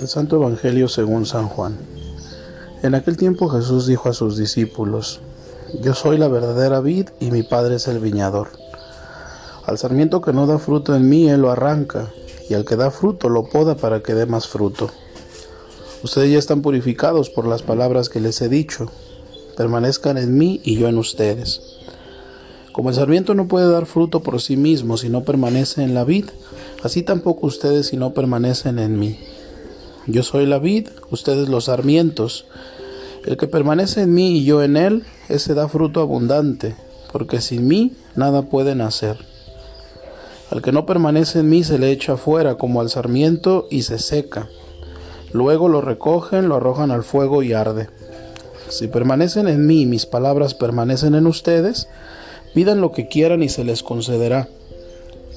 El Santo Evangelio según San Juan. En aquel tiempo Jesús dijo a sus discípulos, Yo soy la verdadera vid y mi Padre es el viñador. Al sarmiento que no da fruto en mí, Él lo arranca, y al que da fruto lo poda para que dé más fruto. Ustedes ya están purificados por las palabras que les he dicho. Permanezcan en mí y yo en ustedes. Como el sarmiento no puede dar fruto por sí mismo si no permanece en la vid, así tampoco ustedes si no permanecen en mí. Yo soy la vid, ustedes los sarmientos. El que permanece en mí y yo en él, ese da fruto abundante, porque sin mí nada pueden hacer. Al que no permanece en mí se le echa fuera como al sarmiento y se seca. Luego lo recogen, lo arrojan al fuego y arde. Si permanecen en mí mis palabras permanecen en ustedes, pidan lo que quieran y se les concederá.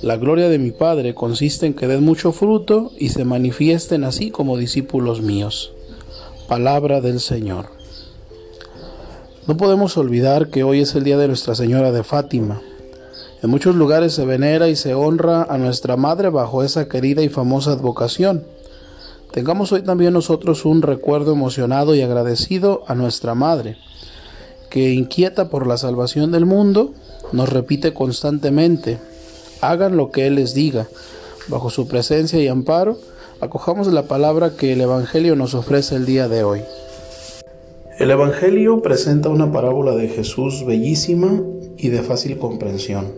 La gloria de mi Padre consiste en que den mucho fruto y se manifiesten así como discípulos míos. Palabra del Señor. No podemos olvidar que hoy es el día de Nuestra Señora de Fátima. En muchos lugares se venera y se honra a nuestra Madre bajo esa querida y famosa advocación. Tengamos hoy también nosotros un recuerdo emocionado y agradecido a nuestra Madre, que inquieta por la salvación del mundo, nos repite constantemente, hagan lo que Él les diga. Bajo su presencia y amparo, acojamos la palabra que el Evangelio nos ofrece el día de hoy. El Evangelio presenta una parábola de Jesús bellísima y de fácil comprensión.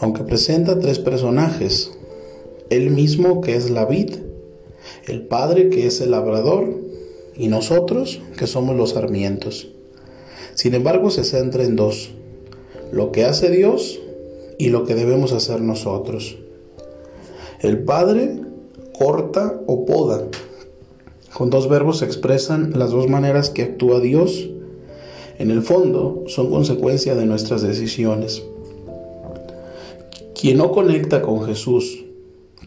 Aunque presenta tres personajes, Él mismo que es la vid, el Padre que es el labrador y nosotros que somos los sarmientos. Sin embargo, se centra en dos, lo que hace Dios y lo que debemos hacer nosotros. El Padre corta o poda. Con dos verbos se expresan las dos maneras que actúa Dios. En el fondo son consecuencia de nuestras decisiones. Quien no conecta con Jesús,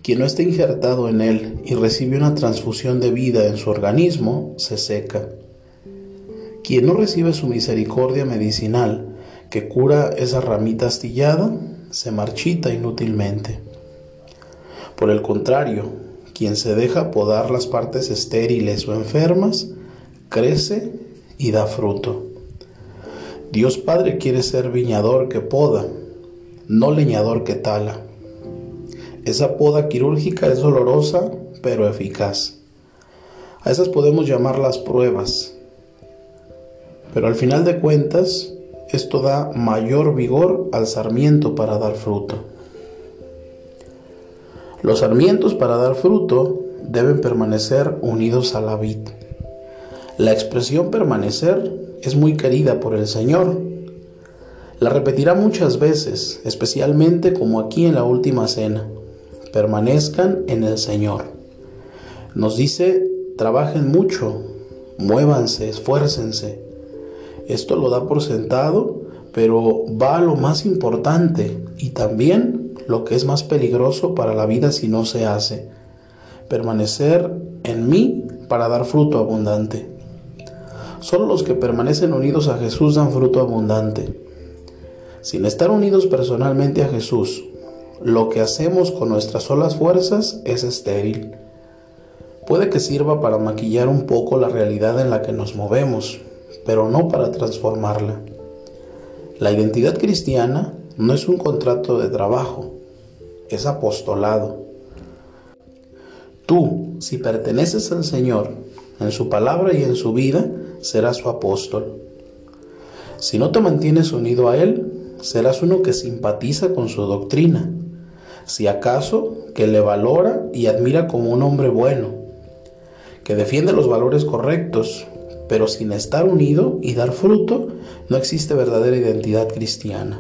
quien no está injertado en Él y recibe una transfusión de vida en su organismo, se seca. Quien no recibe su misericordia medicinal, que cura esa ramita astillada, se marchita inútilmente. Por el contrario, quien se deja podar las partes estériles o enfermas, crece y da fruto. Dios Padre quiere ser viñador que poda, no leñador que tala. Esa poda quirúrgica es dolorosa, pero eficaz. A esas podemos llamarlas pruebas. Pero al final de cuentas, esto da mayor vigor al sarmiento para dar fruto. Los sarmientos para dar fruto deben permanecer unidos a la vid. La expresión permanecer es muy querida por el Señor. La repetirá muchas veces, especialmente como aquí en la última cena. Permanezcan en el Señor. Nos dice, trabajen mucho, muévanse, esfuércense esto lo da por sentado, pero va a lo más importante y también lo que es más peligroso para la vida si no se hace. Permanecer en mí para dar fruto abundante. Solo los que permanecen unidos a Jesús dan fruto abundante. Sin estar unidos personalmente a Jesús, lo que hacemos con nuestras solas fuerzas es estéril. Puede que sirva para maquillar un poco la realidad en la que nos movemos, pero no para transformarla. La identidad cristiana no es un contrato de trabajo, es apostolado. Tú, si perteneces al Señor, en su palabra y en su vida, serás su apóstol. Si no te mantienes unido a Él, serás uno que simpatiza con su doctrina, si acaso que le valora y admira como un hombre bueno, que defiende los valores correctos, pero sin estar unido y dar fruto, no existe verdadera identidad cristiana.